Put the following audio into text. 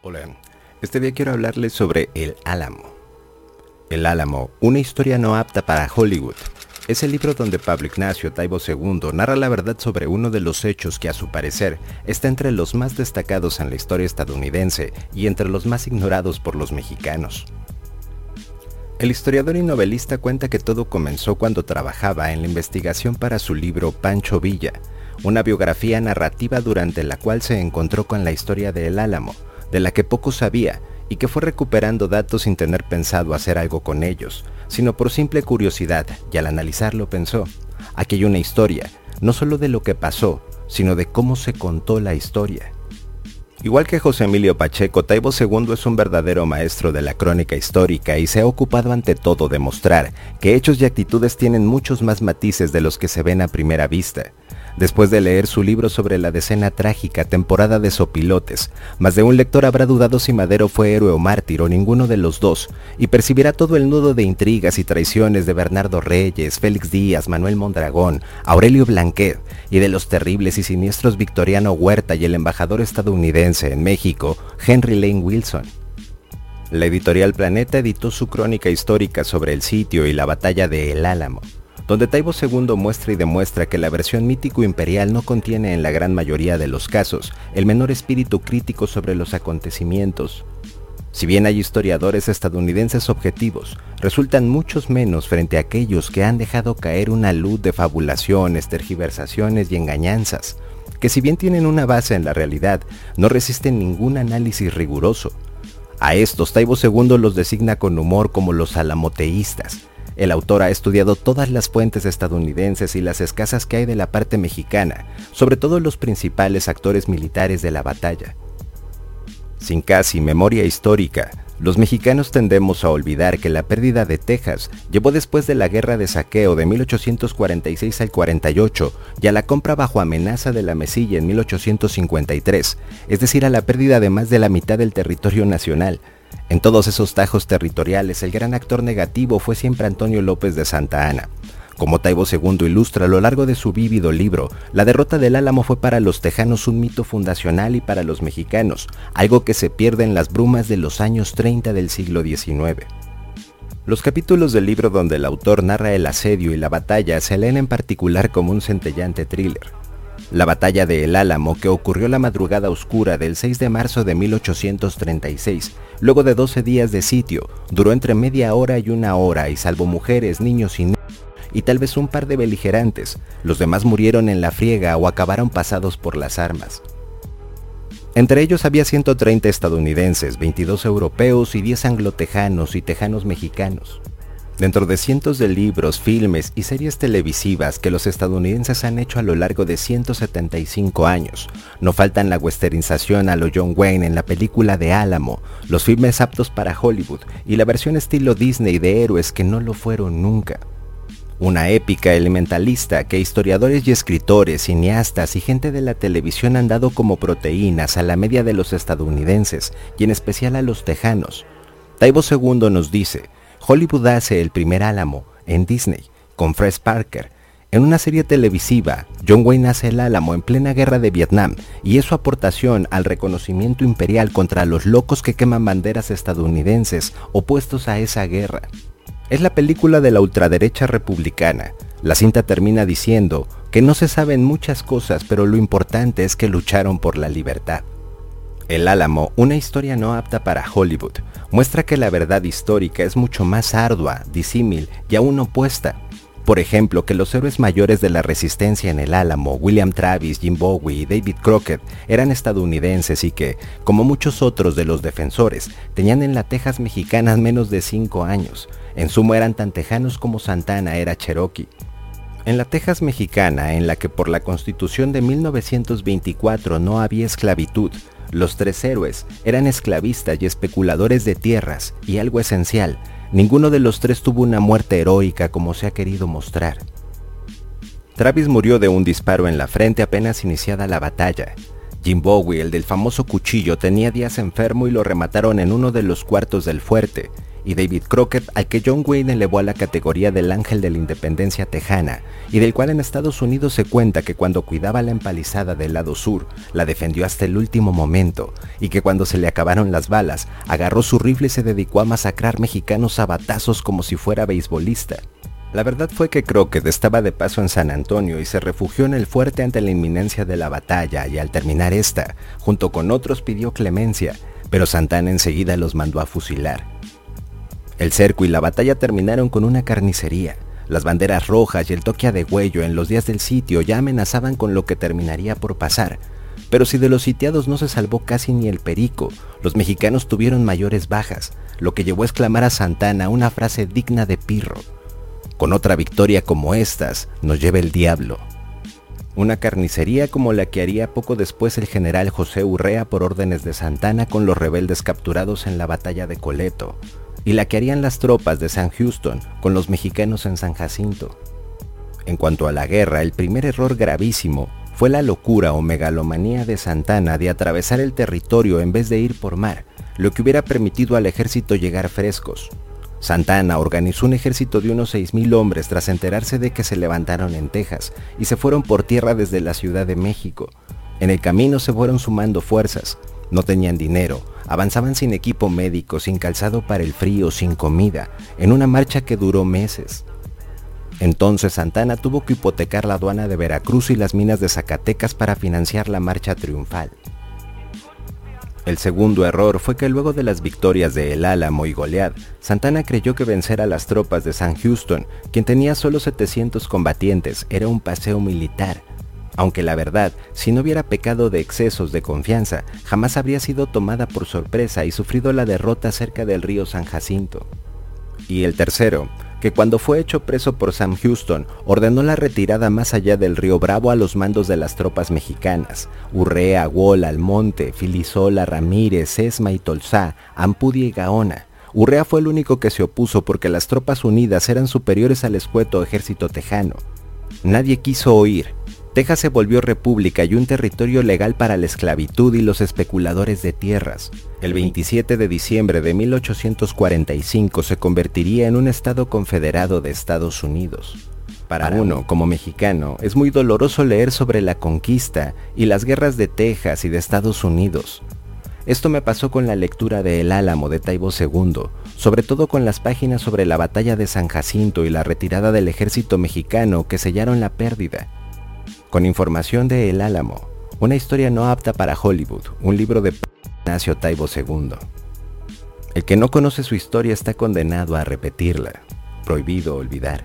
Hola, este día quiero hablarles sobre El Álamo. El Álamo, una historia no apta para Hollywood. Es el libro donde Pablo Ignacio Taibo II narra la verdad sobre uno de los hechos que a su parecer está entre los más destacados en la historia estadounidense y entre los más ignorados por los mexicanos. El historiador y novelista cuenta que todo comenzó cuando trabajaba en la investigación para su libro Pancho Villa, una biografía narrativa durante la cual se encontró con la historia de El Álamo, de la que poco sabía y que fue recuperando datos sin tener pensado hacer algo con ellos, sino por simple curiosidad, y al analizarlo pensó, aquí hay una historia, no solo de lo que pasó, sino de cómo se contó la historia. Igual que José Emilio Pacheco, Taibo II es un verdadero maestro de la crónica histórica y se ha ocupado ante todo de mostrar que hechos y actitudes tienen muchos más matices de los que se ven a primera vista, Después de leer su libro sobre la decena trágica temporada de Sopilotes, más de un lector habrá dudado si Madero fue héroe o mártir o ninguno de los dos, y percibirá todo el nudo de intrigas y traiciones de Bernardo Reyes, Félix Díaz, Manuel Mondragón, Aurelio Blanquet, y de los terribles y siniestros Victoriano Huerta y el embajador estadounidense en México, Henry Lane Wilson. La editorial Planeta editó su crónica histórica sobre el sitio y la batalla de El Álamo donde Taibo II muestra y demuestra que la versión mítico-imperial no contiene en la gran mayoría de los casos el menor espíritu crítico sobre los acontecimientos. Si bien hay historiadores estadounidenses objetivos, resultan muchos menos frente a aquellos que han dejado caer una luz de fabulaciones, tergiversaciones y engañanzas, que si bien tienen una base en la realidad, no resisten ningún análisis riguroso. A estos Taibo II los designa con humor como los alamoteístas, el autor ha estudiado todas las fuentes estadounidenses y las escasas que hay de la parte mexicana, sobre todo los principales actores militares de la batalla. Sin casi memoria histórica, los mexicanos tendemos a olvidar que la pérdida de Texas llevó después de la guerra de saqueo de 1846 al 48 y a la compra bajo amenaza de la Mesilla en 1853, es decir, a la pérdida de más de la mitad del territorio nacional, en todos esos tajos territoriales, el gran actor negativo fue siempre Antonio López de Santa Ana. Como Taibo II ilustra a lo largo de su vívido libro, la derrota del Álamo fue para los tejanos un mito fundacional y para los mexicanos, algo que se pierde en las brumas de los años 30 del siglo XIX. Los capítulos del libro donde el autor narra el asedio y la batalla se leen en particular como un centellante thriller. La batalla de El Álamo, que ocurrió la madrugada oscura del 6 de marzo de 1836, luego de 12 días de sitio, duró entre media hora y una hora y salvo mujeres, niños y niños, y tal vez un par de beligerantes, los demás murieron en la friega o acabaron pasados por las armas. Entre ellos había 130 estadounidenses, 22 europeos y 10 anglotejanos y tejanos mexicanos. Dentro de cientos de libros, filmes y series televisivas que los estadounidenses han hecho a lo largo de 175 años, no faltan la westernización a lo John Wayne en la película de Álamo, los filmes aptos para Hollywood y la versión estilo Disney de héroes que no lo fueron nunca. Una épica elementalista que historiadores y escritores, cineastas y gente de la televisión han dado como proteínas a la media de los estadounidenses y en especial a los tejanos. Taibo II nos dice, Hollywood hace el primer Álamo en Disney con Fred Parker. En una serie televisiva, John Wayne hace el Álamo en plena guerra de Vietnam y es su aportación al reconocimiento imperial contra los locos que queman banderas estadounidenses opuestos a esa guerra. Es la película de la ultraderecha republicana. La cinta termina diciendo que no se saben muchas cosas, pero lo importante es que lucharon por la libertad. El Álamo, una historia no apta para Hollywood, muestra que la verdad histórica es mucho más ardua, disímil y aún opuesta. Por ejemplo, que los héroes mayores de la resistencia en el Álamo, William Travis, Jim Bowie y David Crockett, eran estadounidenses y que, como muchos otros de los defensores, tenían en la Texas mexicana menos de 5 años. En sumo eran tan tejanos como Santana era cherokee. En la Texas mexicana, en la que por la constitución de 1924 no había esclavitud, los tres héroes eran esclavistas y especuladores de tierras, y algo esencial, ninguno de los tres tuvo una muerte heroica como se ha querido mostrar. Travis murió de un disparo en la frente apenas iniciada la batalla. Jim Bowie, el del famoso cuchillo, tenía días enfermo y lo remataron en uno de los cuartos del fuerte, y David Crockett, al que John Wayne elevó a la categoría del ángel de la independencia tejana, y del cual en Estados Unidos se cuenta que cuando cuidaba la empalizada del lado sur, la defendió hasta el último momento, y que cuando se le acabaron las balas, agarró su rifle y se dedicó a masacrar mexicanos a batazos como si fuera beisbolista. La verdad fue que Crockett estaba de paso en San Antonio y se refugió en el fuerte ante la inminencia de la batalla y al terminar esta, junto con otros pidió clemencia, pero Santana enseguida los mandó a fusilar. El cerco y la batalla terminaron con una carnicería. Las banderas rojas y el toque a degüello en los días del sitio ya amenazaban con lo que terminaría por pasar. Pero si de los sitiados no se salvó casi ni el perico, los mexicanos tuvieron mayores bajas, lo que llevó a exclamar a Santana una frase digna de Pirro. Con otra victoria como estas, nos lleva el diablo. Una carnicería como la que haría poco después el general José Urrea por órdenes de Santana con los rebeldes capturados en la batalla de Coleto, y la que harían las tropas de San Houston con los mexicanos en San Jacinto. En cuanto a la guerra, el primer error gravísimo fue la locura o megalomanía de Santana de atravesar el territorio en vez de ir por mar, lo que hubiera permitido al ejército llegar frescos. Santana organizó un ejército de unos 6.000 hombres tras enterarse de que se levantaron en Texas y se fueron por tierra desde la Ciudad de México. En el camino se fueron sumando fuerzas, no tenían dinero, avanzaban sin equipo médico, sin calzado para el frío, sin comida, en una marcha que duró meses. Entonces Santana tuvo que hipotecar la aduana de Veracruz y las minas de Zacatecas para financiar la marcha triunfal. El segundo error fue que luego de las victorias de El Álamo y Goliad, Santana creyó que vencer a las tropas de San Houston, quien tenía solo 700 combatientes, era un paseo militar, aunque la verdad, si no hubiera pecado de excesos de confianza, jamás habría sido tomada por sorpresa y sufrido la derrota cerca del río San Jacinto. Y el tercero, que cuando fue hecho preso por Sam Houston, ordenó la retirada más allá del río Bravo a los mandos de las tropas mexicanas, Urrea, Wall, Almonte, Filisola, Ramírez, Esma y Tolsá, Ampudia y Gaona. Urrea fue el único que se opuso porque las tropas unidas eran superiores al escueto ejército tejano. Nadie quiso oír, Texas se volvió república y un territorio legal para la esclavitud y los especuladores de tierras. El 27 de diciembre de 1845 se convertiría en un estado confederado de Estados Unidos. Para uno, como mexicano, es muy doloroso leer sobre la conquista y las guerras de Texas y de Estados Unidos. Esto me pasó con la lectura de El Álamo de Taibo II, sobre todo con las páginas sobre la batalla de San Jacinto y la retirada del ejército mexicano que sellaron la pérdida con información de El Álamo, una historia no apta para Hollywood, un libro de Ignacio Taibo II. El que no conoce su historia está condenado a repetirla, prohibido olvidar.